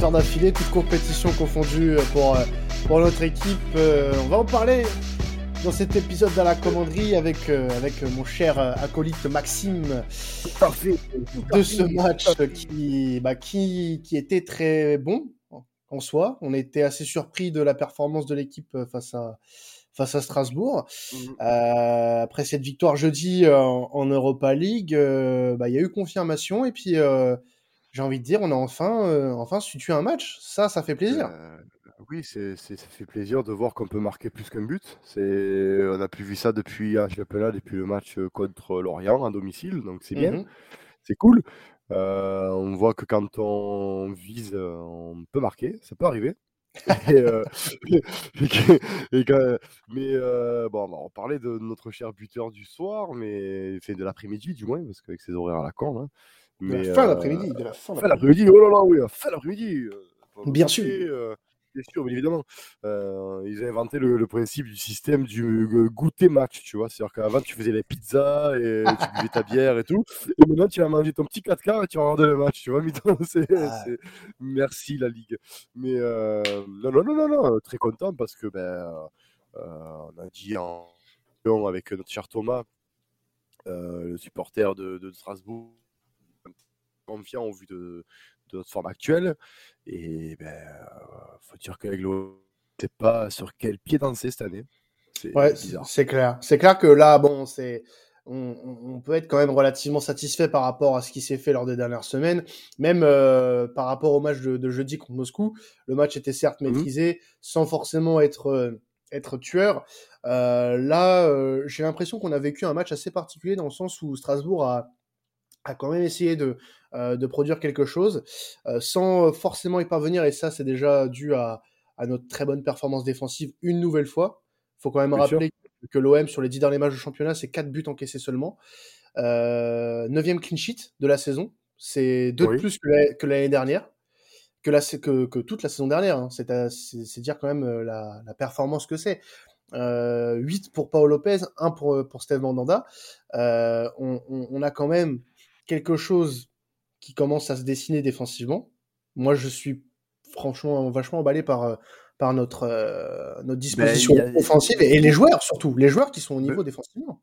la deuxième victoire d'affilée, toute compétition confondue pour, pour notre équipe. on va en parler dans cet épisode de la commanderie avec, avec mon cher acolyte Maxime de ce match qui, bah, qui, qui était très bon en soi. On était assez surpris de la performance de l'équipe face à, face à Strasbourg. Mmh. Euh, après cette victoire jeudi euh, en, Europa League, euh, bah, il y a eu confirmation et puis j'ai envie de dire, on a enfin, enfin situé un match. Ça, ça fait plaisir. oui, c'est, ça fait plaisir de voir qu'on peut marquer plus qu'un but. C'est, on n'a plus vu ça depuis depuis le match contre Lorient à domicile, donc c'est bien, mmh c'est cool. on voit que quand on vise, on peut marquer, ça peut arriver. Euh, mais euh, bon, on parlait de notre cher buteur du soir, mais fait de l'après-midi du moins, parce qu'avec ses horaires à la con. Hein. Mais, de la fin l'après-midi, de la fin l'après-midi. Oh là là, oui, fin l'après-midi. Bien sûr. Bien sûr, évidemment. Euh, ils ont inventé le, principe du système du euh, goûter match, tu vois. C'est-à-dire qu'avant, tu faisais les pizzas et tu buvais ta bière et tout. Et maintenant, tu vas manger ton petit 4 quarts et tu vas regarder le match, tu vois. Ah. Merci, la Ligue. Mais euh, non, non, non, non, non, très content parce que, ben, on a dit en avec notre cher Thomas, le supporter de, de Strasbourg, confiant au vu de, de notre forme actuelle. Et ben, faut dire qu'avec l'OM, ne sait pas sur quel pied danser cette année. C'est ouais, c'est clair. C'est clair que là, bon, c'est on, peut être quand même relativement satisfait par rapport à ce qui s'est fait lors des dernières semaines, même euh, par rapport au match de, jeudi contre Moscou. Le match était certes mmh maîtrisé, sans forcément être euh, être tueur. Euh, là, j'ai l'impression qu'on a vécu un match assez particulier dans le sens où Strasbourg a a quand même essayé de, euh, de produire quelque chose euh, sans forcément y parvenir. Et ça, c'est déjà dû à, à, notre très bonne performance défensive une nouvelle fois. Il faut quand même rappeler que l'OM, sur les dix derniers matchs du championnat, c'est quatre buts encaissés seulement. Euh, neuvième clean sheet de la saison. C'est deux de plus que l'année dernière. Que, la, que, que, toute la saison dernière. Hein. C'est dire quand même la, la performance que c'est. Euh, 8 pour Paolo Lopez, 1 pour, pour Steve Mandanda. Euh, on, on, on, a quand même quelque chose qui commence à se dessiner défensivement. Moi, je suis franchement vachement emballé par, euh, par notre, euh, notre ben, disposition offensive et les joueurs surtout, les joueurs qui sont au niveau défensivement.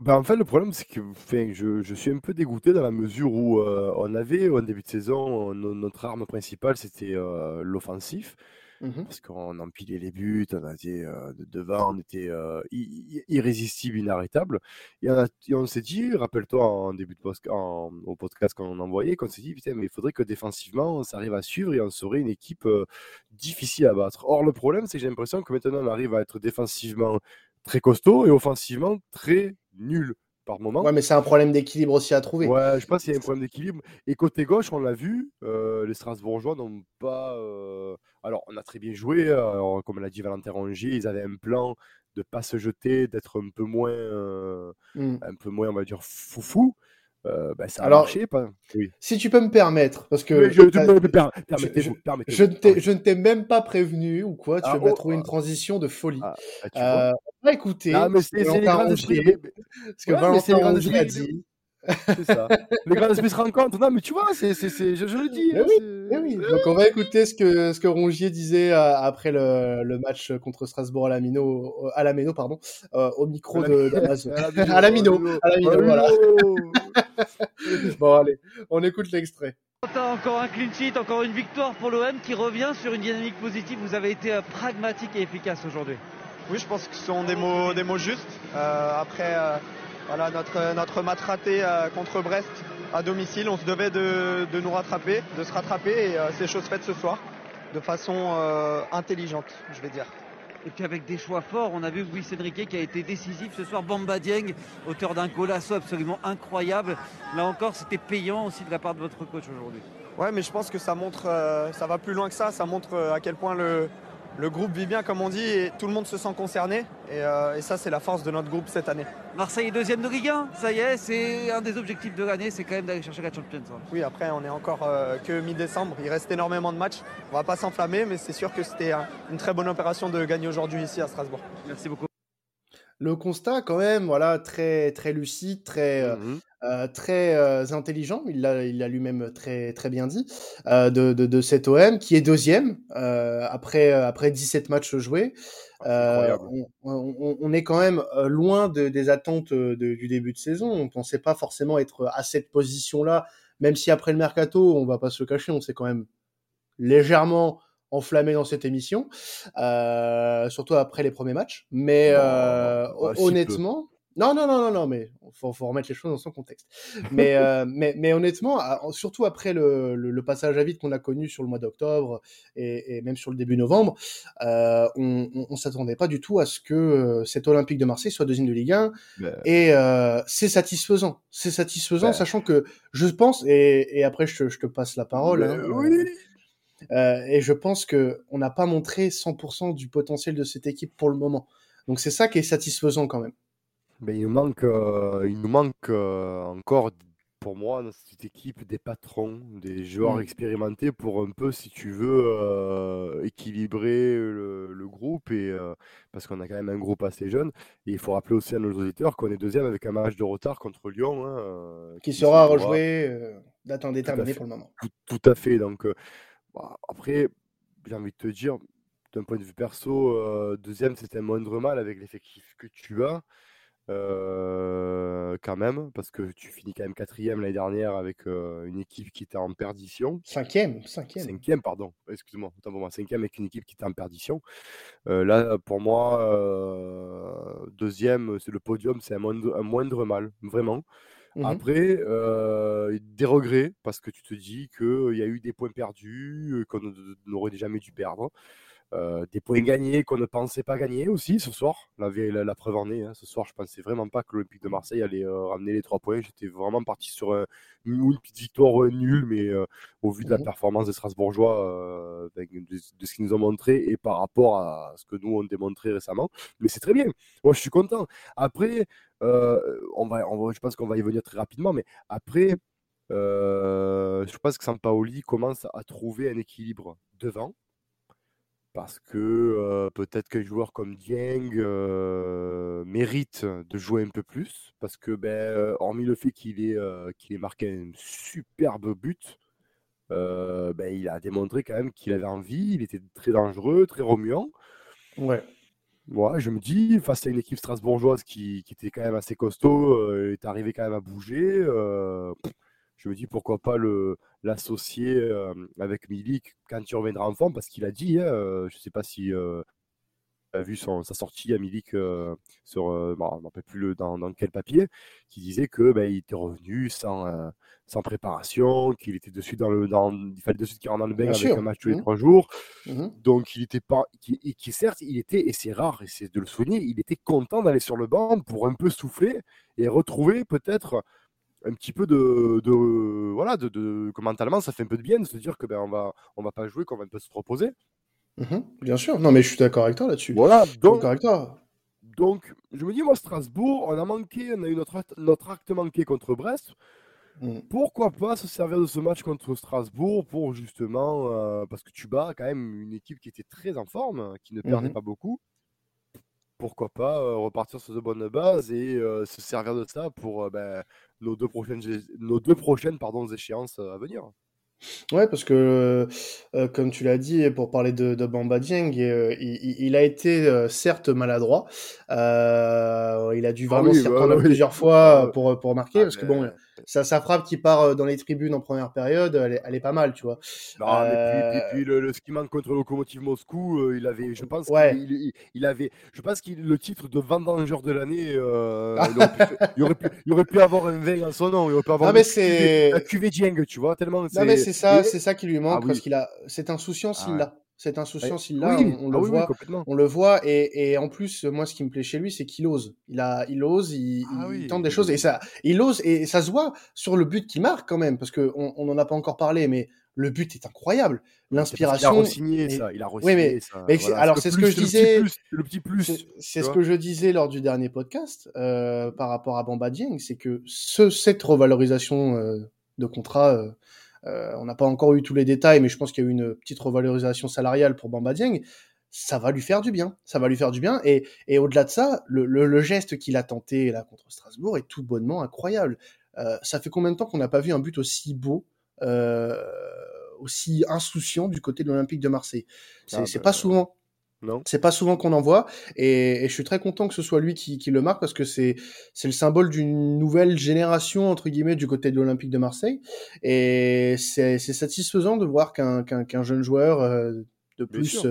Ben en fait, le problème, c'est que je, je, suis un peu dégoûté dans la mesure où euh, on avait, au début de saison, notre arme principale, c'était l'offensif. Mmh parce qu'on empilait les buts, on était euh, devant, on était euh, irrésistible, inarrêtable. Et on, s'est dit, rappelle-toi en début de au podcast qu'on envoyait, qu'on s'est dit, putain, mais il faudrait que défensivement, on s'arrive à suivre et on serait une équipe euh, difficile à battre. Or, le problème, c'est que j'ai l'impression que maintenant, on arrive à être défensivement très costaud et offensivement très nul par moment. Ouais, mais c'est un problème d'équilibre aussi à trouver. Ouais, je pense qu'il y a un problème d'équilibre. Et côté gauche, on l'a vu, euh, les Strasbourgeois n'ont pas. Euh, alors, on a très bien joué, euh, comme l'a dit Valentin Rongier, ils avaient un plan de pas se jeter, d'être un peu moins, mmh. un peu moins, on va dire, foufou. Euh, bah, ça a marché, pas oui. Si tu peux me permettre, parce que je, ne t'ai même pas prévenu ou quoi, tu ah, vas oh, trouver une ah. transition de folie. Ah, bah, euh, on va écouter. Ah, mais c'est les grands esprits. Ce que Valentin a dit. C'est ça. Les grands esprits se rencontrent. Non, mais tu vois, c'est, c'est, je, je, le dis. Oui, oui. Donc, on va écouter ce que, ce que Rongier disait euh, après le, le, match contre Strasbourg à la Mino, à la Mino, pardon, euh, au micro de, d'Amazon. à la Mino. À la Mino, voilà. bon, allez, on écoute l'extrait. Encore un clean sheet, encore une victoire pour l'OM qui revient sur une dynamique positive. Vous avez été euh, pragmatique et efficace aujourd'hui. Oui, je pense que ce sont des mots, des mots justes. Euh, après, euh, voilà, notre, notre match raté euh, contre Brest à domicile, on se devait de, nous rattraper, de se rattraper et euh, c'est chose faite ce soir de façon euh, intelligente, je vais dire. Et puis avec des choix forts, on a vu Luis Enrique qui a été décisif ce soir. Bamba Dieng, auteur d'un golasso absolument incroyable. Là encore, c'était payant aussi de la part de votre coach aujourd'hui. Ouais, mais je pense que ça montre, ça va plus loin que ça. Ça montre à quel point le, le groupe vit bien, comme on dit, et tout le monde se sent concerné. Euh, et, ça, c'est la force de notre groupe cette année. Marseille est deuxième de Ligue 1, ça y est, c'est un des objectifs de l'année, c'est quand même d'aller chercher la Champions. Oui, après, on est encore euh, que mi-décembre, il reste énormément de matchs. On va pas s'enflammer, mais c'est sûr que c'était une très bonne opération de gagner aujourd'hui ici à Strasbourg. Merci beaucoup. Le constat, quand même, voilà, très, très lucide, très, euh, Mmh euh, très euh, intelligent, il l'a il l'a lui-même très, très bien dit, euh, de, de, de cet OM, qui est deuxième euh, après, après 17 matchs joués. Ah, Euh, on, on- on est quand même euh, loin de- des attentes de- du début de saison. On pensait pas forcément être à cette position-là, même si après le mercato, on va pas se le cacher, on s'est quand même légèrement enflammé dans cette émission, euh, surtout après les premiers matchs. Mais euh, bah, si honnêtement, non, non, non, non, non, mais faut, faut remettre les choses dans son contexte. Mais, euh, mais, mais honnêtement, à- surtout après le, le, le passage à vide qu'on a connu sur le mois d'octobre et, et même sur le début novembre, on, on, on s'attendait pas du tout à ce que cet Olympique de Marseille soit deuxième de Ligue 1 Ben, et c'est satisfaisant. C'est satisfaisant, Ouais. sachant que je pense, et, et après je te, je te passe la parole, ben, hein, oui. Euh, et je pense que on n'a pas montré 100% du potentiel de cette équipe pour le moment. Donc c'est ça qui est satisfaisant quand même. Mais il nous manque, euh, il nous manque euh, encore, pour moi, dans cette équipe, des patrons, des joueurs Mm. expérimentés pour un peu, si tu veux, équilibrer le, le groupe. Et, parce qu'on a quand même un groupe assez jeune. Et il faut rappeler aussi à nos auditeurs qu'on est deuxième avec un match de retard contre Lyon. hein, Qui se sera rejoué date indéterminée pour le moment. Tout, tout à fait. Donc, bah, après, j'ai envie de te dire, d'un point de vue perso, euh, deuxième, c'était un moindre mal avec l'effectif que tu as. euh, quand même, parce que tu finis quand même quatrième l'année dernière avec euh, une équipe qui était en perdition. Cinquième, cinquième. Cinquième, pardon, excuse-moi, autant pour moi, cinquième avec une équipe qui était en perdition. Euh, là, pour moi, deuxième, c'est le podium, c'est un moindre, un moindre mal, vraiment. Mhm. Après, des regrets, parce que tu te dis qu'il y a eu des points perdus, qu'on n'aurait jamais dû perdre. Euh, des points gagnés qu'on ne pensait pas gagner aussi ce soir. La, vé- la, la preuve en est, hein, ce soir, je pensais vraiment pas que l'Olympique de Marseille allait euh, ramener les trois points. J'étais vraiment parti sur un- une, petite victoire euh, nulle, mais au vu de la Mhm. performance des Strasbourgeois, avec de, de ce qu'ils nous ont montré et par rapport à ce que nous on démontré récemment. Mais c'est très bien. Moi, je suis content. Après, on va, on va- je pense qu'on va y venir très rapidement, mais après, je pense que Sampaoli commence à trouver un équilibre devant. Parce que euh, peut-être qu'un joueur comme Dieng euh, mérite de jouer un peu plus. Parce que, ben, hormis le fait qu'il ait, euh, ait marqué un superbe but, ben, il a démontré quand même qu'il avait envie, il était très dangereux, très remuant. Ouais. Moi, je me dis, face à une équipe strasbourgeoise qui, qui était quand même assez costaud, est arrivé quand même à bouger, pff, je me dis pourquoi pas le l'associer euh, avec Milik quand il reviendra en forme, parce qu'il a dit, hein, euh, je sais pas si euh, as vu son- sa sortie à Milik euh, sur, je me rappelle plus le, dans, dans quel papier, qui disait que ben, il était revenu sans, sans préparation, qu'il était dessus dans le, dans, il fallait de suite qu'il rentre dans le bain Bien avec sûr. un match tous les Mhm. trois jours. Mhm. Donc il était pas, qui, et qui certes, il était, et c'est rare, et c'est de le souligner, il était content d'aller sur le banc pour un peu souffler et retrouver peut-être un petit peu de, de voilà, de, de- que mentalement ça fait un peu de bien de se dire que ben on va, on va pas jouer, qu'on va un peu se reposer. Mhm. Bien sûr. Non, mais je suis d'accord avec toi là-dessus. Voilà, Je suis donc, d'accord donc je me dis moi Strasbourg, on a manqué, on a eu notre acte, notre acte manqué contre Brest. Mhm. Pourquoi pas se servir de ce match contre Strasbourg pour justement, euh, parce que tu bats quand même une équipe qui était très en forme, qui ne perdait Mhm. pas beaucoup. Pourquoi pas euh, repartir sur de bonnes bases et euh, se servir de ça pour euh, ben, nos deux prochaines, nos deux prochaines pardon, échéances à venir. Ouais, parce que, euh, comme tu l'as dit, pour parler de, de Bamba Dieng, il, il- il a été euh, certes maladroit. Euh, il a dû Ah vraiment oui, s'y bah oui. plusieurs fois Ah, pour, pour marquer, ah, parce que bon, sa, sa frappe qui part euh, dans les tribunes en première période, elle est, elle est pas mal, tu vois. Non, mais puis, puis, Euh, puis le, le ski manque contre Lokomotiv Moscou, euh, il avait, je pense Ouais. qu'il il, il avait, je pense qu'il le titre de vendangeur de l'année, euh, il, aurait pu, il aurait pu- il avoir un vin en son nom, il aurait pu avoir Non, mais c'est- la cuvée Dieng, tu vois, tellement Non, mais c'est ça, et- c'est ça qui lui manque, Ah oui. parce qu'il a cette insouciance, Ah il ouais. l'a. Cette insouciance, il l'a, oui, on, on le ah oui, oui, voit. On le voit et, et en plus moi ce qui me plaît chez lui c'est qu'il ose. Il a il ose, il, Ah il oui. tente des choses et ça il ose et ça se voit sur le but qu'il marque quand même parce que on on en a pas encore parlé mais le but est incroyable. Il a L'inspiration re-signé ça, il a Oui, re-signé mais- ça. mais voilà, alors, c'est ce que je disais- le petit plus. c'est ce que je disais lors du dernier podcast euh, par rapport à Bamba Dieng, c'est que ce, cette revalorisation euh, de contrat, euh, on n'a pas encore eu tous les détails, mais je pense qu'il y a eu une petite revalorisation salariale pour Bamba Dieng. ça va lui faire du bien. Ça va lui faire du bien. Et, et au-delà de ça, le, le, geste qu'il a tenté là contre Strasbourg est tout bonnement incroyable. Euh, ça fait combien de temps qu'on n'a pas vu un but aussi beau, euh, aussi insouciant du côté de l'Olympique de Marseille? C'est ah, pas bah, souvent. Non. C'est pas souvent qu'on en voit, et, et, je suis très content que ce soit lui qui, qui le marque parce que c'est c'est le symbole d'une nouvelle génération entre guillemets du côté de l'Olympique de Marseille, et c'est satisfaisant de voir qu'un qu'un jeune joueur euh, de plus,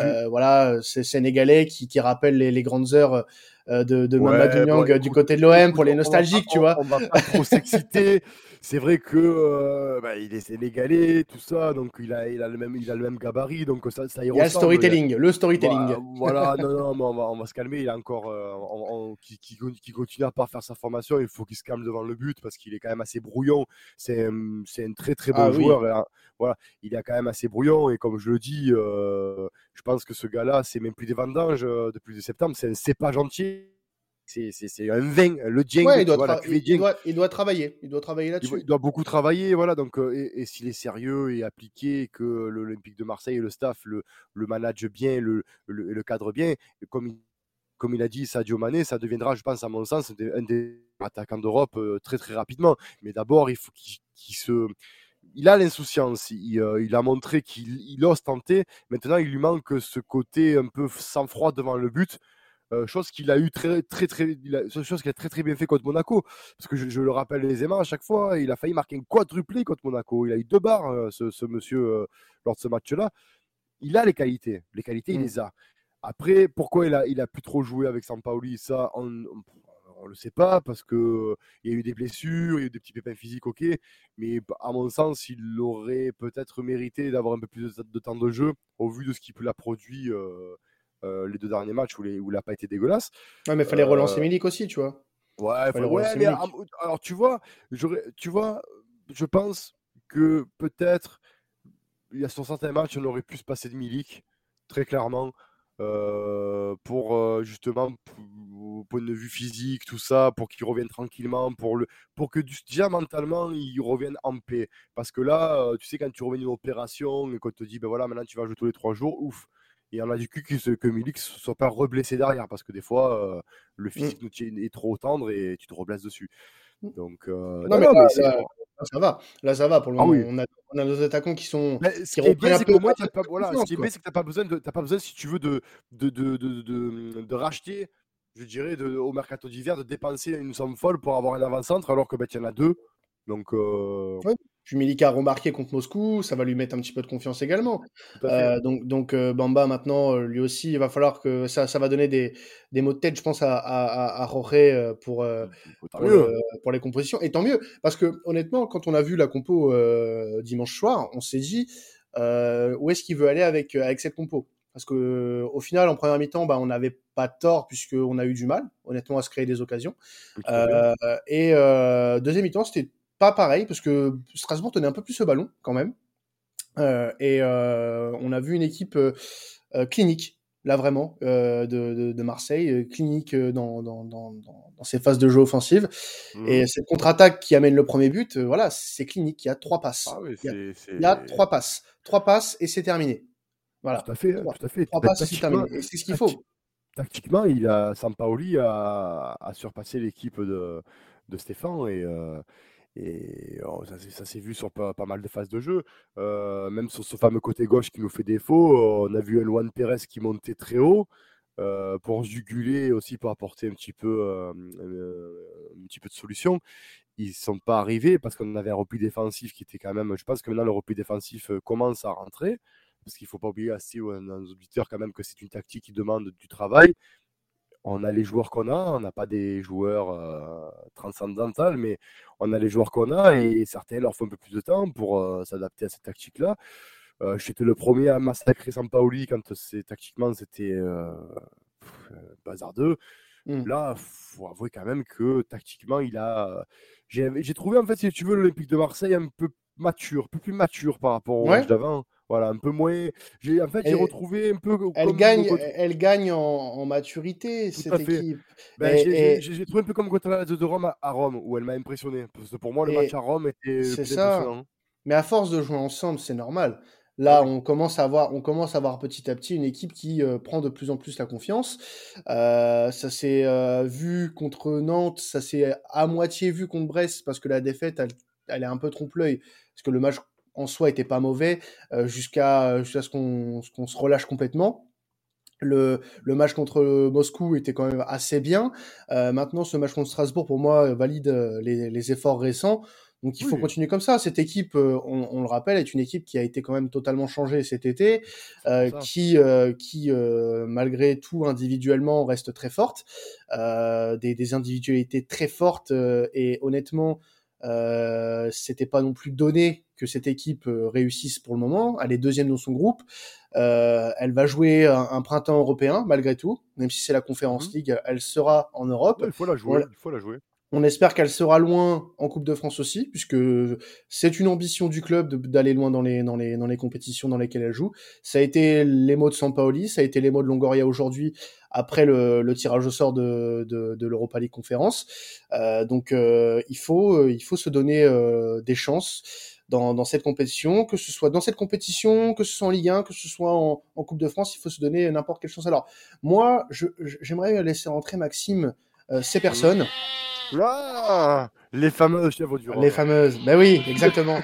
euh, voilà, c'est sénégalais qui, qui rappelle les, les grandes heures euh, de, de Mamadou Niang du côté de l'OM pour les nostalgiques, tu vois. On va pas trop s'exciter. C'est vrai que euh, bah, il est sénégalais, tout ça, donc il a, il a le même, il a le même gabarit, donc ça, ça y Il y a le storytelling, le storytelling. Voilà, non, non, on va, on va se calmer. Il a encore, euh, qui, qui, qui, continue à pas faire sa formation. Il faut qu'il se calme devant le but parce qu'il est quand même assez brouillon. C'est, c'est un très très bon ah joueur. Hein. voilà, il est quand même assez brouillon et comme je le dis, je pense que ce gars-là, c'est même plus des vendanges depuis de septembre, c'est un cépage entier c'est un vin, le Djeng. il, doit travailler, il doit travailler là-dessus. Il, doit beaucoup travailler, voilà. Donc, euh, et, s'il est sérieux et appliqué, que l'Olympique de Marseille et le staff le, le manage bien, le, le, cadre bien, comme comme il a dit Sadio Mané, ça deviendra, je pense, à mon sens, un des attaquants d'Europe euh, très très rapidement. Mais d'abord, il faut qu'il se il a l'insouciance, il, euh, il, a montré qu'il ose tenter. Maintenant, il lui manque ce côté un peu sang-froid devant le but. Euh, chose qu'il a eu très très très chose qu'il a très très bien fait contre Monaco. Parce que je, le rappelle aisément à chaque fois il a failli marquer un quadruplé contre Monaco. Il a eu deux barres euh, ce, monsieur euh, lors de ce match là il a les qualités. Les qualités il mmh. les a. Après pourquoi il a il a plus trop joué avec Sampaoli ça on, ne le sait pas parce que il y a eu des blessures, il y a eu des petits pépins physiques, ok, mais à mon sens, il aurait peut-être mérité d'avoir un peu plus de, temps de jeu au vu de ce qu'il a produit euh, les deux derniers matchs où, où il n'a pas été dégueulasse. Ouais, mais il fallait relancer euh, Milik aussi, tu vois. Ouais, mais alors tu vois, tu vois, je pense que peut-être il y a sur certains matchs, on aurait pu se passer de Milik, très clairement, euh, pour justement, au point de vue physique, tout ça, pour qu'il revienne tranquillement, pour, le, pour que déjà mentalement, il revienne en paix. Parce que là, tu sais, quand tu reviens d'une opération et qu'on te dit, ben voilà, maintenant tu vas jouer tous les trois jours, ouf, et on a du cul que, que Milik ne soit pas reblessé derrière parce que des fois, euh, le mmh. physique nous est trop tendre et tu te reblesses dessus. Mmh. Donc, euh, non, mais, là, ça va. Là, ça va. Pour le ah moment, on, a, on, a, nos attaquants qui sont. ce qui, est bien, c'est que moi, pas, voilà, ce qui est bien, c'est que tu n'as pas, besoin de, pas besoin, si tu veux, de, de, de, de, de racheter, je dirais, au mercato d'hiver, de dépenser une somme folle pour avoir un avant-centre alors que bah, y en a deux. Donc, euh... Puis Milika a remarqué contre Moscou, ça va lui mettre un petit peu de confiance également. Euh, donc, donc euh, Bamba maintenant, euh, lui aussi, il va falloir que ça, ça va donner des, des mots de tête, je pense, à, à, à Roré pour, pour, les compositions. Et tant mieux, parce que honnêtement, quand on a vu la compo dimanche soir, on s'est dit où est-ce qu'il veut aller avec, avec cette compo? Parce que au final, en première mi-temps, bah, on n'avait pas tort puisqu'on a eu du mal, honnêtement, à se créer des occasions. et deuxième mi-temps, c'était pas pareil, parce que Strasbourg tenait un peu plus ce ballon quand même. Euh, et euh, on a vu une équipe euh, clinique, là vraiment, de, de, Marseille, clinique dans, dans, dans, dans, ses phases de jeu offensive. Mmh. Et cette contre-attaque qui amène le premier but, voilà, c'est clinique. Il y a trois passes. Ah il, y a, trois passes. Trois passes et c'est terminé. Voilà. Tout à fait. Tout à fait. Trois passes et c'est terminé. Et c'est ce qu'il faut. Tactiquement, il a, Sampaoli a, a surpassé l'équipe de, de Stéphane et, et oh, ça, s'est vu sur pas, mal de phases de jeu. Euh, même sur ce fameux côté gauche qui nous fait défaut, on a vu un Pérez qui montait très haut euh, pour juguler aussi pour apporter un petit peu, euh, un petit peu de solution. Ils ne sont pas arrivés parce qu'on avait un repli défensif qui était quand même. Je pense que maintenant le repli défensif commence à rentrer parce qu'il ne faut pas oublier aussi aux, aux auditeurs quand même que c'est une tactique qui demande du travail on a les joueurs qu'on a, on n'a pas des joueurs euh, transcendantaux, mais on a les joueurs qu'on a et certains leur font un peu plus de temps pour euh, s'adapter à cette tactique-là. Euh, J'étais le premier à massacrer Sampaoli quand c'est tactiquement c'était euh, bazar 2. Mmh. Là, faut avouer quand même que tactiquement, il a. J'ai trouvé en fait, si tu veux, l'Olympique de Marseille un peu mature, un peu plus mature par rapport au match d'avant. Voilà, un peu moins. J'ai en fait j'ai retrouvé un peu. Elle gagne, elle gagne en, maturité cette équipe. Ben, j'ai trouvé un peu comme contre la de Rome à, Rome où elle m'a impressionné. Parce que pour moi le match à Rome était. C'est ça. Mais à force de jouer ensemble, c'est normal. Là, on commence à voir, on commence à voir petit à petit une équipe qui euh, prend de plus en plus la confiance. Euh, ça s'est euh, vu contre Nantes, ça s'est à moitié vu contre Brest parce que la défaite, elle, est un peu trompe-l'œil parce que le match en soi était pas mauvais jusqu'à jusqu'à ce qu'on se relâche complètement. Le, le, match contre Moscou était quand même assez bien. maintenant, ce match contre Strasbourg, pour moi, valide les, les efforts récents. Donc il faut continuer comme ça. Cette équipe, euh, on, on, le rappelle, est une équipe qui a été quand même totalement changée cet été, euh, qui, euh, qui euh, malgré tout individuellement reste très forte, des, des, individualités très fortes et honnêtement, c'était pas non plus donné que cette équipe réussisse pour le moment. Elle est deuxième dans son groupe. elle va jouer un, printemps européen malgré tout, même si c'est la Conférence mmh League, elle sera en Europe. il faut la jouer. Il faut la jouer. On espère qu'elle sera loin en Coupe de France aussi, puisque c'est une ambition du club d'aller loin dans les, dans, les, dans les compétitions dans lesquelles elle joue. Ça a été les mots de Sampaoli, ça a été les mots de Longoria aujourd'hui, après le, le, tirage au sort de, de, de l'Europa League Conférence. Euh, donc euh, il, faut, euh, il faut se donner euh, des chances dans, dans, cette compétition, que ce soit dans cette compétition, que ce soit en Ligue 1, que ce soit en, en Coupe de France, il faut se donner n'importe quelle chance. Alors moi, j'aimerais laisser rentrer Maxime ces personnes. Ah, les fameuses chèvres du Les fameuses, ben oui, exactement.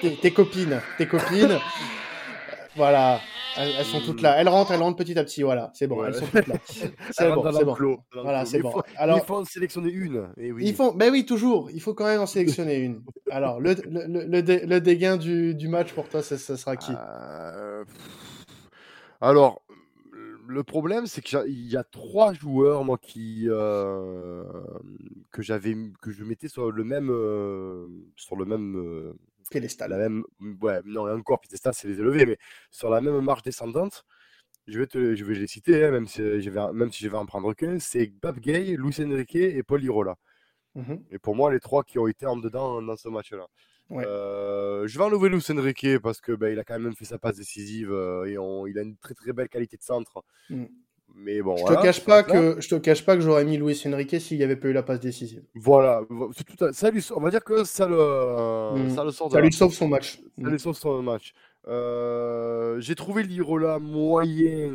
tes, copines, tes copines. Voilà, elles, sont toutes là. Elles rentrent, elles rentrent petit à petit. Voilà, c'est bon, elles sont toutes là. C'est bon, c'est bon. Voilà, c'est bon. Alors, il faut en sélectionner une. Et eh oui. Ils font, ben oui, toujours. Il faut quand même en sélectionner une. Alors, le, le, le, dégain du, du, match pour toi, ça, sera qui? Euh... Alors, le problème, c'est qu'il y a trois joueurs, moi, qui euh, que j'avais, que je mettais sur le même, euh, sur le même, piédestal. La même, ouais, non, encore piédestal, c'est les élever, mais sur la même marche descendante. Je vais te, je vais les citer, hein, même si je vais, même si je vais en prendre qu'un. C'est Bab Gay, Enrique et Paul Irola. Mmh et pour moi, les trois qui ont été en dedans dans ce match-là. Euh, je vais enlever Luis Enrique parce que ben, il a quand même fait sa passe décisive euh, et il a une très très belle qualité de centre. Mm. Mais bon, je te cache pas que je te cache pas que j'aurais mis Luis Enrique s'il n'y avait pas eu la passe décisive. Voilà, tout ça lui, on va dire que ça le, mm. ça le sort. ça lui sauve son match. Ça lui sauve son match. Euh, j'ai trouvé l'Irola moyen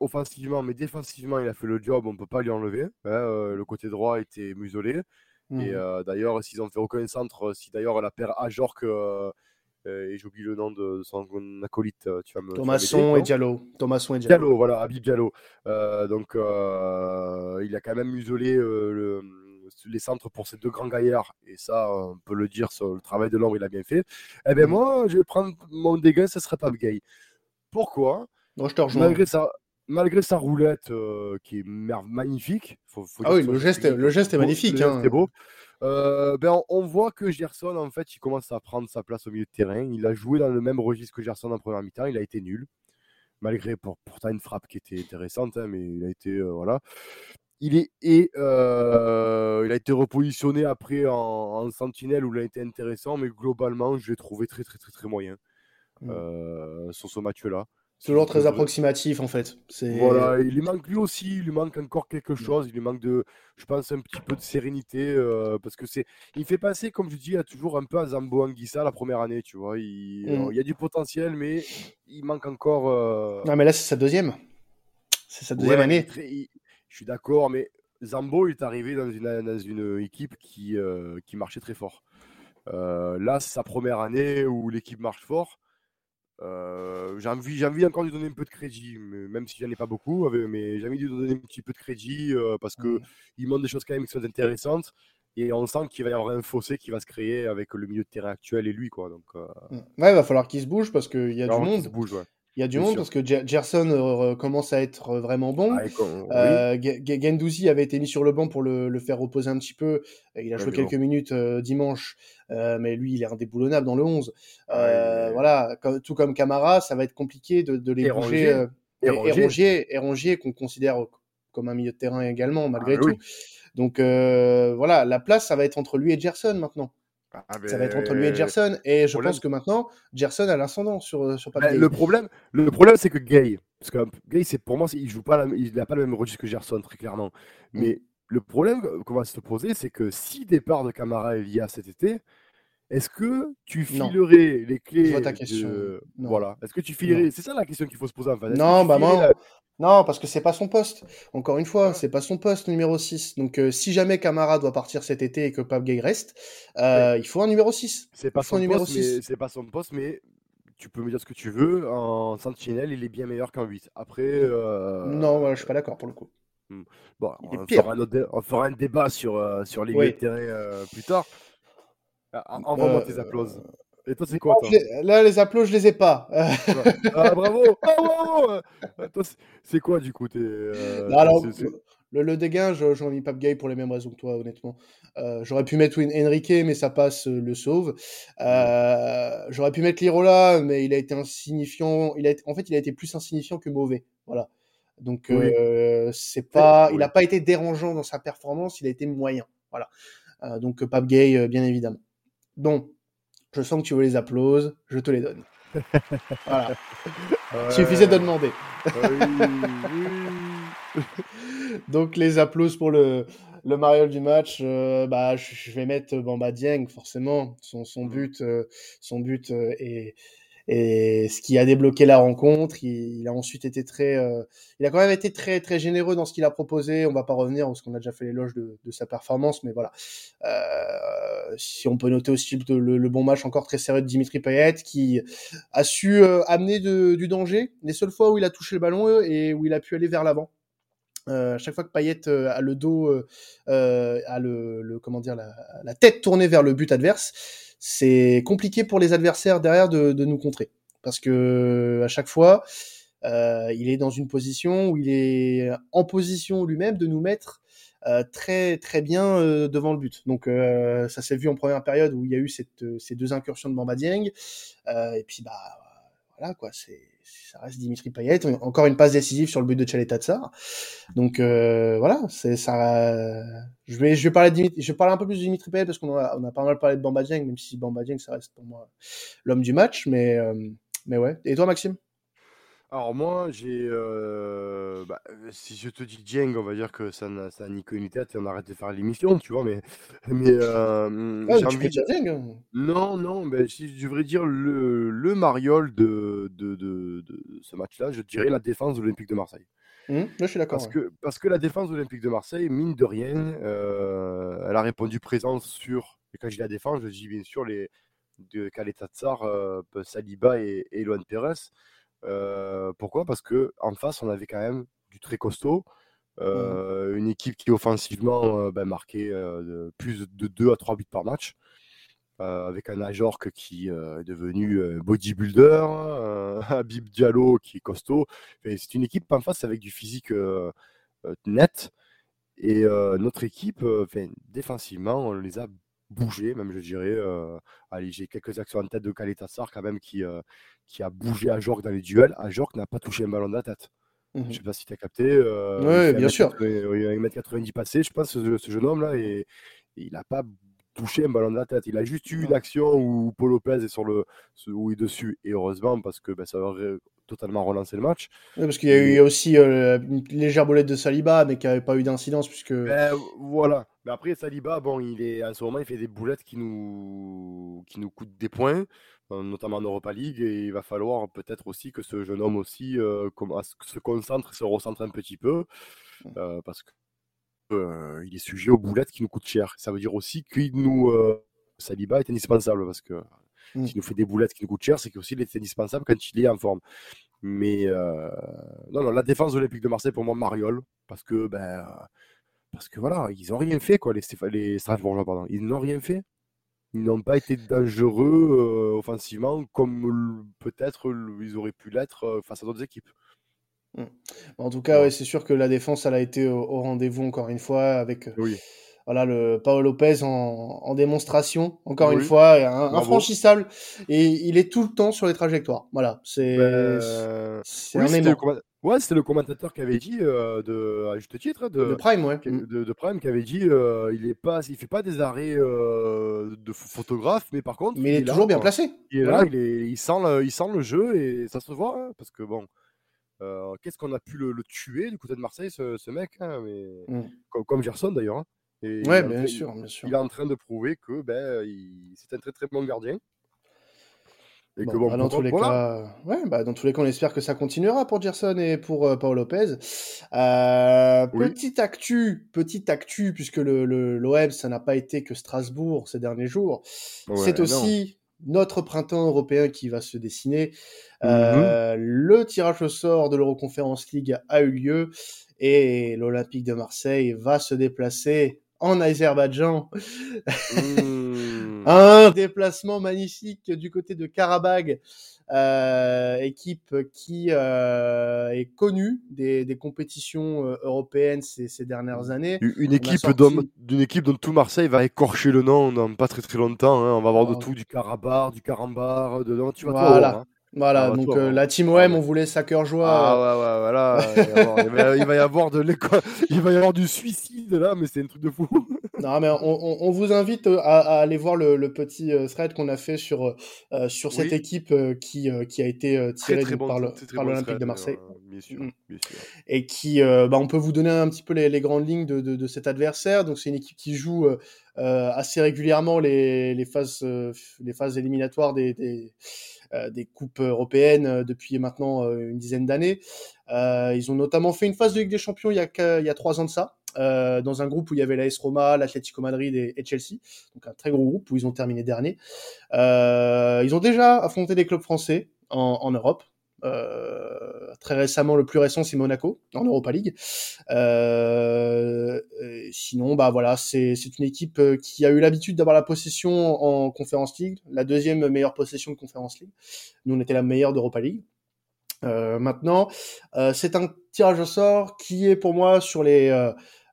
offensivement, mais défensivement, il a fait le job, on peut pas lui enlever. Hein, le côté droit était muselé. Et mmh. d'ailleurs, s'ils ont fait aucun centre, si d'ailleurs la paire Ajorc et j'oublie le nom de, son acolyte, tu vas me. Thomasson et Diallo. Thomasson et Diallo. Diallo, voilà, Habib Diallo. donc, il a quand même muselé le, les centres pour ces deux grands gaillards, et ça, on peut le dire, sur le travail de l'ombre, il a bien fait. Eh bien, mmh. moi, je vais prendre mon dégât, ce serait pas gay. Pourquoi Moi, je te rejoins. Malgré ça, malgré sa roulette euh, qui est magnifique. ah oui, le geste, le geste est magnifique. C'est hein. beau. Euh, ben, on, voit que Gerson, en fait, il commence à prendre sa place au milieu de terrain. Il a joué dans le même registre que Gerson en première mi-temps. Il a été nul, malgré pour, pourtant une frappe qui était intéressante, hein, mais il a été euh, voilà. Il est et il a été repositionné après en, sentinelle où il a été intéressant, mais globalement, je l'ai trouvé très très très très moyen mmh. sur ce match-là. Toujours très approximatif en fait. Voilà, il lui manque lui aussi, il lui manque encore quelque chose, il lui manque de, je pense, un petit peu de sérénité euh, parce que c'est, il fait passer, comme je dis, toujours un peu à Zambo Anguissa la première année, tu vois. Il, mm. il y a du potentiel, mais il manque encore. Euh, non, mais là c'est sa deuxième. C'est sa deuxième année. je suis d'accord, mais Zambo est arrivé dans une, dans une équipe qui, euh, qui marchait très fort. là, c'est sa première année où l'équipe marche fort. Euh, j'ai envie, envie encore de lui donner un peu de crédit, même si j'en ai pas beaucoup, mais j'ai envie de lui donner un petit peu de crédit euh, parce que mmh. il montre des choses quand même qui sont intéressantes et on sent qu'il va y avoir un fossé qui va se créer avec le milieu de terrain actuel et lui quoi. Donc euh... Ouais, il va falloir qu'il se bouge parce qu'il y a du monde. bouge, ouais. Il y a du monde parce que Gerson euh, commence à être vraiment bon. Ah, Gendouzi avait été mis sur le banc pour le, faire reposer un petit peu. Il a joué quelques minutes dimanche, mais lui, il est indéboulonnable dans le 11. Voilà, tout comme Camara, ça va être compliqué de, les bouger. Et, Rongier, qu'on considère comme un milieu de terrain également, malgré ah, tout. Donc voilà, la place, ça va être entre lui et Gerson maintenant. Ah, ça va être entre lui et Gerson. Et je pense que maintenant, Gerson a l'ascendant sur, euh, sur bah, le problème, le problème c'est que Gay, parce que Gay, c'est pour moi, il joue pas, il n'a pas le même registre que Gerson, très clairement. Mais mm. le problème qu'on va se poser, c'est que si départ de Camara il y a cet été, Est-ce que tu filerais les clés ta question. Voilà. Est-ce que tu filerais C'est ça la question qu'il faut se poser en fait. Non, bah non. Non, parce que c'est pas son poste. Encore une fois, c'est pas son poste numéro 6. Donc euh, si jamais Camara doit partir cet été et que Pape Gay reste, euh, il faut un numéro 6. C'est pas, son numéro C'est pas son poste, mais tu peux me dire ce que tu veux. En sentinelle, il est bien meilleur qu'en 8. Après. Euh, non, je suis pas d'accord pour le coup. Hmm. Bon, on fera, on fera, un débat sur, sur les oui. terrain plus tard. Ah, envoie-moi tes applauses. Et toi, c'est quoi toi Là, les applaudissements, je les ai pas. ah, bravo ah, bravo Toi, c'est quoi, du coup euh, Alors, Le, le, dégain, j'aurais mis Pape Gay pour les mêmes raisons que toi, honnêtement. Euh, j'aurais pu mettre Enrique, mais ça passe, euh, le sauve. j'aurais pu mettre Lirola, mais il a été insignifiant. Il a en fait, il a été plus insignifiant que mauvais. Voilà. Donc, c'est pas, il n'a pas été dérangeant dans sa performance, il a été moyen. Voilà. donc, Pape Gay, bien évidemment. Donc, je sens que tu veux les applauses, je te les donne. voilà. Suffisait de demander. Donc les applauses pour le, le mariole du match, euh, bah, je, vais mettre Bamba Dieng, forcément. Son, son mm. but, euh, son but euh, est, et ce qui a débloqué la rencontre. Il, a ensuite été très, euh, il a quand même été très très généreux dans ce qu'il a proposé. On va pas revenir parce qu'on a déjà fait l'éloge de, de sa performance, mais voilà. Euh, si on peut noter aussi le, le, bon match encore très sérieux de Dimitri Payet qui a su euh, amener de, du danger. Les seules fois où il a touché le ballon et où il a pu aller vers l'avant. Euh, à chaque fois que Payet a le dos, euh, a le, comment dire la, tête tournée vers le but adverse, c'est compliqué pour les adversaires derrière de, nous contrer. Parce que à chaque fois, euh, il est dans une position où il est en position lui-même de nous mettre euh, très très bien euh, devant le but. Donc euh, ça s'est vu en première période où il y a eu ces deux incursions de Bamba Dieng. et puis bah voilà quoi, c'est ça reste Dimitri Payet. Encore une passe décisive sur le but de Tchaletatsar. Donc euh, voilà, c'est ça. Je vais je vais parler Dimitri, je vais parler un peu plus de Dimitri Payet parce qu'on a, on a pas mal parlé de Bamba Dieng, même si Bamba Dieng ça reste pour moi l'homme du match. Mais euh, mais ouais. Et toi Maxime? Alors moi, j'ai, euh, bah, si je te dis Dieng, on va dire que ça n'a, ça ni queue ni tête et on arrête de faire l'émission, tu vois, mais, mais euh, ah, j'ai envie de... Dieng. Hein. Non, non, mais si je devrais dire le, le mariole de, de, de, de ce match-là, je dirais la défense de l'Olympique de Marseille. Mmh, je suis d'accord. Parce, que, parce que la défense de l'Olympique de Marseille, mine de rien, euh, elle a répondu présente sur, et quand je dis la défense, je dis bien sûr les de Kaletatsar, euh, Saliba et, et Luan Perez. Euh, pourquoi? Parce que en face, on avait quand même du très costaud. Mmh. Euh, une équipe qui offensivement euh, ben, marquait plus de 2 à 3 buts par match. avec un Ajorc qui est devenu bodybuilder, Habib Diallo qui est costaud. C'est une équipe en face avec du physique net. Et notre équipe, défensivement, on les a bougés, même je dirais. allez, j'ai quelques actions en tête de Kaletassar quand même qui, qui a bougé à Jorg dans les duels. À Jorg n'a pas touché un ballon de la tête. Je ne mmh sais pas si tu as capté. Euh, oui, bien sûr. il a 1m90 passé, je pense, ce, ce jeune homme-là, et, il n'a pas touché un ballon de la tête. Il a juste eu une action où Paul Lopez est sur le, où il est dessus, et heureusement, parce que ben, ça aurait totalement relancé le match. parce qu'il y a eu aussi euh, une légère bolette de Saliba, mais qui n'avait pas eu d'incidence, puisque. Ben, voilà. Mais après, Saliba, bon, il est, en ce moment, il fait des boulettes qui nous, qui nous coûtent des points notamment en Europa League, et il va falloir peut-être aussi que ce jeune homme aussi euh, se concentre, se recentre un petit peu, mmh. euh, parce qu'il euh, est sujet aux boulettes qui nous coûtent cher. Ça veut dire aussi qu'il nous Saliba est indispensable parce que mmh. s'il nous fait des boulettes qui nous coûtent cher, c'est qu'il est indispensable quand il est en forme. Mais non, non, la défense de l'Olympique de Marseille pour moi, Mariol, parce que ben parce que voilà, ils n'ont rien fait quoi, les, les Strasbourgeois, pardon. Ils n'ont rien fait ils n'ont pas été dangereux euh, offensivement comme peut-être ils auraient pu l'être euh, face à d'autres équipes. Mmh. En tout cas, ouais. c'est sûr que la défense, elle a été au, rendez-vous encore une fois avec euh, oui. voilà le Paolo Lopez en, en démonstration encore une fois, un, infranchissable et il est tout le temps sur les trajectoires. Voilà, c'est ben, un Ouais, c'était le commentateur qui avait dit, euh, de, à juste titre, de, de Prime, ouais. De, de, Prime, qui avait dit, euh, il est pas, il fait pas des arrêts euh, de photographe, mais par contre, mais il, est, toujours bien placé. Il est là, il, est, il sent, le, il sent le jeu et ça se voit, hein, parce que bon, qu'est-ce qu'on a pu le, le, tuer du côté de Marseille, ce, ce mec, hein, mais mmh. comme, comme, Gerson d'ailleurs. Hein. Et Ouais, il, est en bien train, sûr, bien sûr. il est en train de prouver que ben, il- c'est un très très bon gardien. Et que Bon, bah, dans tous les voilà. cas, ouais, bah, dans tous les cas, on espère que ça continuera pour Gerson et pour euh, Paul Lopez. Euh, Oui. Petite actu, petite actu, puisque le, le, l'OM, ça n'a pas été que Strasbourg ces derniers jours. Ouais, C'est non. aussi notre printemps européen qui va se dessiner. Mhm. Euh, Le tirage au sort de l'Euroconference League a eu lieu et l'Olympique de Marseille va se déplacer en Azerbaïdjan Mmh. Un déplacement magnifique du côté de Karabag, euh, équipe qui euh, est connue des, des compétitions euh, européennes ces, ces dernières années. Une équipe sorti- d'une équipe dont tout Marseille va écorcher le nom dans pas très très longtemps. hein. On va avoir de tout, du Carabar, du Carambar, de non, tu vas tout Voilà. hein. Voilà, Ah, bah, donc toi, euh, la team OM, ouais. on voulait sa cœur joie. Ah ouais, ouais, voilà. il, va y avoir, il va- il va y avoir de il va y avoir du suicide là, mais c'est un truc de fou. Non, mais on, vous invite euh, à, à aller voir le, le petit euh, thread qu'on a fait sur, euh, cette équipe qui, qui a été Très tirée très donc bon, par l'Olympique de Marseille. bien sûr, Mm. bien sûr. et qui, euh, bah, on peut vous donner un petit peu les, les grandes lignes de, de, de cet adversaire. Donc c'est une équipe qui joue euh, assez régulièrement les, les phases, les phases éliminatoires des, des, des coupes européennes depuis maintenant une dizaine d'années. Ils ont notamment fait une phase de Ligue des Champions il y a, que- il y a trois ans de ça. Euh, dans un groupe où il y avait l'AS Roma, l'Atlético Madrid et, Chelsea, donc un très gros groupe où ils ont terminé dernier. Euh, ils ont déjà affronté des clubs français en, Europe, euh, très récemment, le plus récent, c'est Monaco en Europa League. Sinon, bah voilà, c'est une équipe qui a eu l'habitude d'avoir la possession en Conference League, la deuxième meilleure possession de Conference League. Nous, on était la meilleure d'Europa League. Maintenant, c'est un tirage au sort qui est pour moi sur les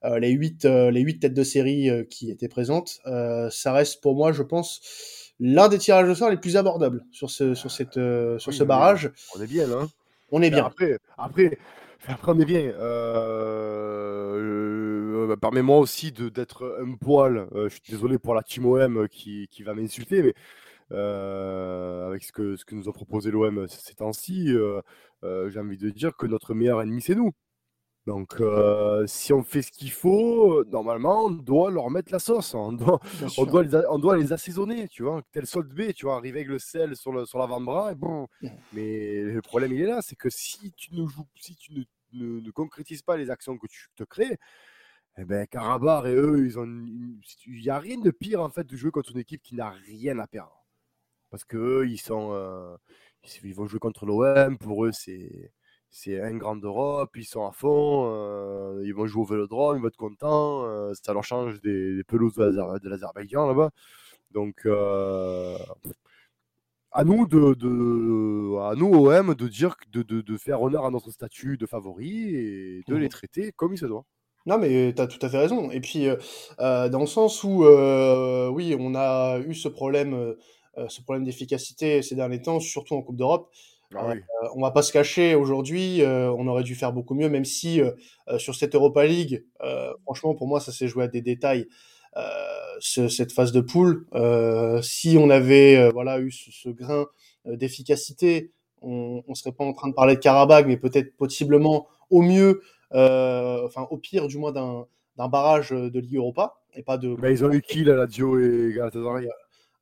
les huit euh, les huit têtes de série euh, qui étaient présentes. Euh, ça reste pour moi, je pense, l'un des tirages au sort les plus abordables sur ce sur cette euh, sur Oui, ce barrage. On est bien là. hein. On est bien. Après, après, après, on est bien. Euh, euh, Permets-moi aussi de- d'être un poil. euh, je suis désolé pour la team OM qui, qui va m'insulter, mais euh, avec ce que, ce que nous a proposé l'OM ces temps-ci, euh, euh, j'ai envie de dire que notre meilleur ennemi, c'est nous. Donc, euh, si on fait ce qu'il faut, normalement, on doit leur mettre la sauce. On doit, Bien on doit, les, on doit les assaisonner, tu vois. Tel solde B, tu vois, arriver avec le sel sur sur l'avant-bras. et bon. Mm. Mais le problème, il est là, c'est que si tu ne joues, si tu ne, ne- ne concrétises pas les actions que tu te crées, eh ben, Karabar et eux, ils ont, il n'y a rien de pire en fait de jouer contre une équipe qui n'a rien à perdre. Parce que eux, ils sont, euh, ils vont jouer contre l'OM. Pour eux, c'est c'est un grand d'Europe, ils sont à fond, euh, ils vont jouer au Vélodrome, ils vont être contents, euh, ça leur change des, des pelouses de l'Azer- de l'Azerbaïdjan là-bas. Donc, euh, à nous de, de- à nous OM de dire de, de, de faire honneur à notre statut de favori et de Mhm. les traiter comme il se doit. Non, mais tu as tout à fait raison. Et puis, euh, dans le sens où, oui, on a eu ce problème, ce problème d'efficacité ces derniers temps, surtout en Coupe d'Europe. Ah oui. Euh, on va pas se cacher aujourd'hui, euh, on aurait dû faire beaucoup mieux, même si euh, sur cette Europa League, euh, franchement, pour moi, ça s'est joué à des détails. Euh, ce- cette phase de poule, euh, si on avait voilà eu ce, ce grain d'efficacité, on, on serait pas en train de parler de Karabakh, mais peut-être possiblement au mieux, euh, enfin au pire du moins d'un d'un barrage de Ligue Europa et pas de Bah, ils ont eu qui là, Lazio et Galatasaray?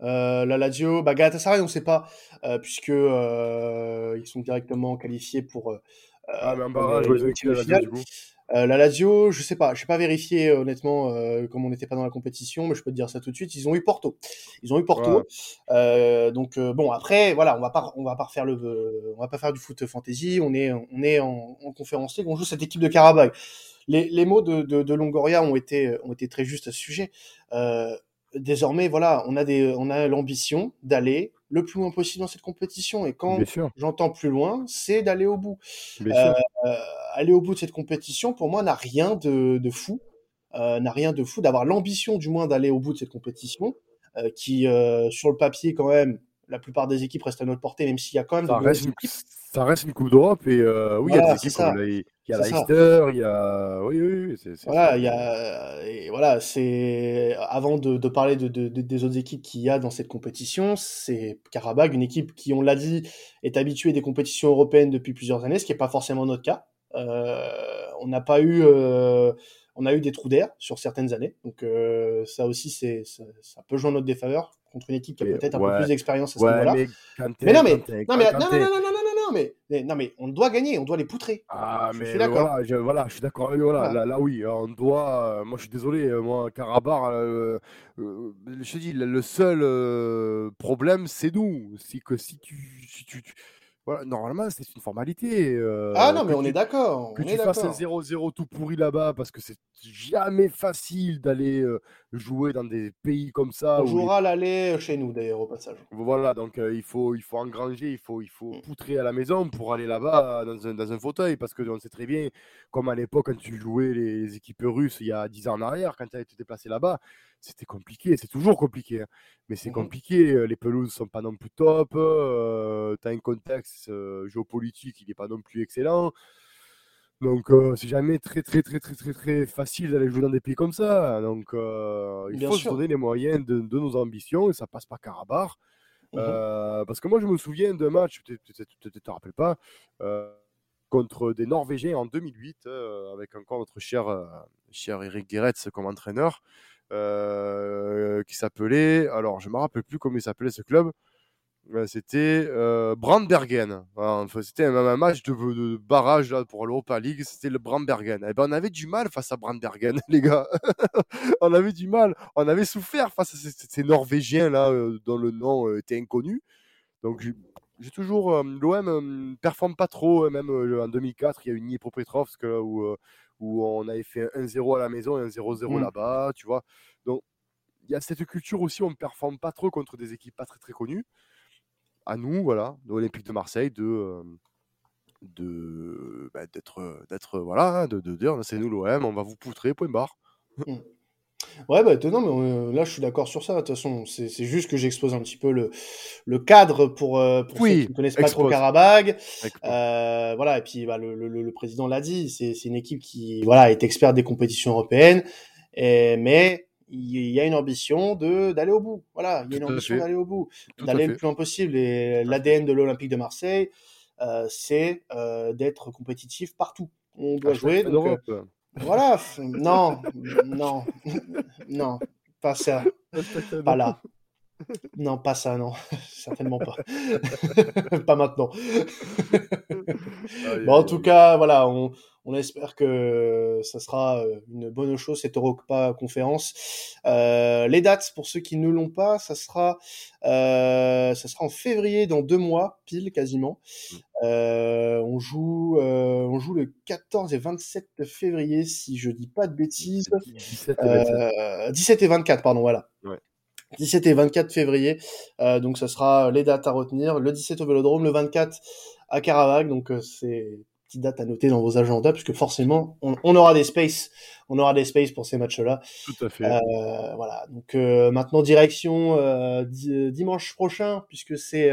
Euh, la Lazio, bah Galatasaray, on ne sait pas, euh, puisque euh, ils sont directement qualifiés pour. euh, Ah, les- les qui la Lazio du coup la Lazio, je sais pas, je n'ai pas vérifié honnêtement, euh, comme on n'était pas dans la compétition, mais je peux te dire ça tout de suite. Ils ont eu Porto. Ils ont eu Porto. Ouais. Euh, donc bon, après, voilà, on va pas, on va pas refaire le, on va pas faire du foot fantasy. On est, on est en, en conférence league. On joue cette équipe de Karabakh. Les, les mots de, de, de Longoria ont été, ont été très justes à ce sujet. Euh, désormais, voilà, on a des, on a l'ambition d'aller le plus loin possible dans cette compétition. Et quand j'entends plus loin, c'est d'aller au bout. Euh, euh, aller au bout de cette compétition, pour moi, n'a rien de, de fou. Euh, n'a rien de fou d'avoir l'ambition, du moins, d'aller au bout de cette compétition, euh, qui, sur le papier, quand même, la plupart des équipes restent à notre portée, même s'il y a quand même Ça reste, une, équipes. ça reste une Coupe d'Europe et euh, oui, il y a Voilà, des équipes il y a. Leicester, il y a. Oui, oui, oui. Voilà, il y a, et voilà, c'est avant de, de parler de, de- de- des autres équipes qu'il y a dans cette compétition, c'est Karabakh, une équipe qui, on l'a dit, est habituée des compétitions européennes depuis plusieurs années, ce qui n'est pas forcément notre cas. Euh, on n'a pas eu, euh, on a eu des trous d'air sur certaines années. Donc euh, ça aussi, c'est ça, ça, peut jouer en notre défaveur contre une équipe qui a peut-être un peu plus d'expérience à ce niveau-là. Mais, non, mais, non, mais, non, non, non, non, mais, non, mais on doit gagner, on doit les poutrer. Ah, je mais suis d'accord. Voilà, je, voilà, je suis d'accord. Voilà, Là, là, oui, on doit. moi, je suis désolé, moi, Carabar, euh, euh, je te dis, le seul problème, c'est nous. C'est que si tu, si tu, tu voilà, normalement, c'est une formalité. Euh, ah non, mais on est d'accord. Que tu fasses un 0-0 tout pourri là-bas, parce que c'est jamais facile d'aller euh, jouer dans des pays comme ça. On jouera l'aller chez nous, d'ailleurs, au passage. Voilà, donc euh, il, faut, il faut engranger, il faut, il faut mmh. poutrer à la maison pour aller là-bas dans un, dans un, fauteuil, parce que on sait très bien, comme à l'époque, quand tu jouais les, équipes russes il y a 10 ans en arrière, quand tu as été déplacé là-bas, c'était compliqué, c'est toujours compliqué, hein. mais c'est mmh compliqué. Les pelouses sont pas non plus top, euh, tu as un contexte géopolitique, il n'est pas non plus excellent. Donc, c'est jamais très, très, très, très, très, très facile d'aller jouer dans des pays comme ça. Donc, il faut se donner les moyens de, nos ambitions et ça passe pas Karabakh. Mmh parce que moi, je me souviens d'un match, peut-être tu ne te rappelles pas, contre des Norvégiens en 2008, avec encore notre cher, cher Eric Geretz comme entraîneur. Euh, qui s'appelait, alors je me rappelle plus comment il s'appelait ce club, c'était euh, Brandbergen. Enfin, c'était un, match de, barrage là, pour l'Europa League, c'était le Brandbergen. Et eh ben, on avait du mal face à Brandbergen, les gars. on avait du mal, on avait souffert face à ces, Norvégiens là, euh, dont le nom était inconnu. Donc j'ai toujours l'OM performe pas trop, même en 2004, il y a eu Dnipro Petrovsk où où on avait fait 1-0 à la maison et un 0-0 mmh. là-bas, tu vois. Donc, il y a cette culture aussi, on ne performe pas trop contre des équipes pas très très connues. À nous, voilà, de l'Olympique de Marseille, de de bah, d'être d'être voilà de, dire c'est nous l'OM on va vous poutrer point barre mmh. Ouais, bah étonnant, mais euh, là je suis d'accord sur ça. De toute façon, c'est juste que j'expose un petit peu le, le cadre pour, euh, pour ceux qui ne connaissent pas trop Karabag. Euh, voilà, et puis bah, le, le, le président l'a dit, c'est une équipe qui voilà est experte des compétitions européennes, et, mais il y a une ambition de d'aller au bout. Voilà, il y a une ambition d'aller au bout, d'aller le plus loin possible. Et l'ADN de l'Olympique de Marseille, euh, c'est euh, d'être compétitif partout. On doit jouer. Donc, voilà, non, non, non, pas ça, pas là. Non, pas ça, non, certainement pas. pas maintenant. bon, en tout cas, voilà, on, on espère que ça sera euh, une bonne chose cette Europa conférence. Euh, les dates pour ceux qui ne l'ont pas, ça sera euh, ça sera en février dans deux mois pile quasiment. Euh, on joue on joue le 14 et 27 février si je dis pas de bêtises. 17 et, 17 et 24 pardon voilà. Ouais. 17 et 24 février. Euh, donc ça sera les dates à retenir. Le 17 au Vélodrome, le 24 à Caravag. Donc c'est petite date à noter dans vos agendas, puisque forcément, on, aura des spaces, on aura des spaces pour ces matchs-là. Tout à fait. Euh, voilà. Donc euh, maintenant, direction euh, dimanche prochain, puisque c'est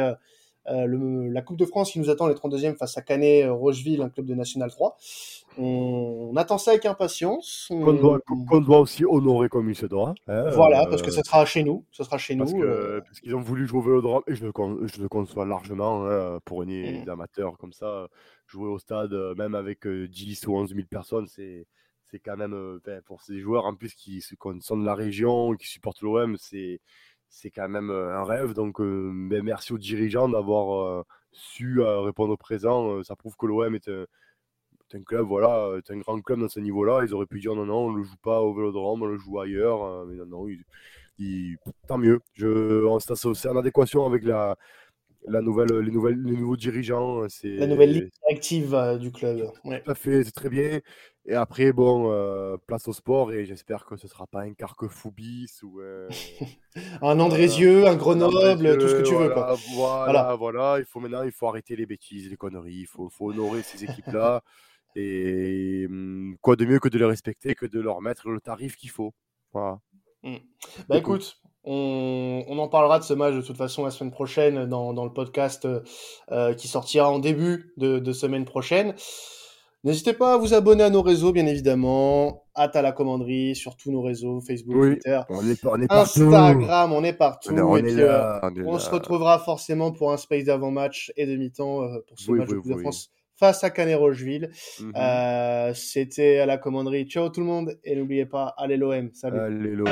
la Coupe de France qui nous attend les 32e face à Canet Rocheville, un club de National 3. On, attend ça avec impatience. On... Qu'on doit, aussi honorer comme il se doit. Hein, voilà, parce que ce sera chez nous. Ce sera chez parce nous. parce qu'ils ont voulu jouer au Vélodrome, et je le, je le conçois largement hein, pour une mm. amateur comme ça jouer au stade, euh, même avec 10 ou 11 000 personnes, c'est c'est quand même euh, pour ces joueurs en plus qui sont de la région, qui supportent l'OM, c'est c'est quand même euh, un rêve. Donc ben, merci aux dirigeants d'avoir su répondre au présent. ça prouve que l'OM est un, club, voilà, est un grand club dans ce niveau-là. Ils auraient pu dire non, non, on le joue pas au Vélodrome, on le joue ailleurs. mais non, non, tant mieux. C'est en adéquation avec la, la nouvelle, les, nouvelles, les nouveaux dirigeants. Euh, c'est la nouvelle ligne directive euh, du club. Ouais. Tout à fait, c'est très bien. Et après, bon, euh, place au sport et j'espère que ce ne sera pas un Carquefou bis ou un Andrézieux, un Grenoble, tout ce que tu veux. Quoi. Voilà, voilà, Il faut maintenant, il faut arrêter les bêtises, les conneries. Il faut, faut honorer ces équipes-là. Et hum, quoi de mieux que de les respecter, que de leur mettre le tarif qu'il faut? Voilà. Mmh. Bah écoute, on, en parlera de ce match de toute façon la semaine prochaine dans, le podcast euh, qui sortira en début de, semaine prochaine. N'hésitez pas à vous abonner à nos réseaux, bien évidemment. Hâte à la commanderie sur tous nos réseaux, Facebook, Twitter, on est, on est Instagram, on est partout. On, et on, se retrouvera forcément pour un space d'avant-match et de mi-temps euh, pour ce match de France face à Canet Rocheville. Mhm. Euh, C'était à la commanderie. Ciao tout le monde et n'oubliez pas, allez l'OM. Salut. Allez, l'OM.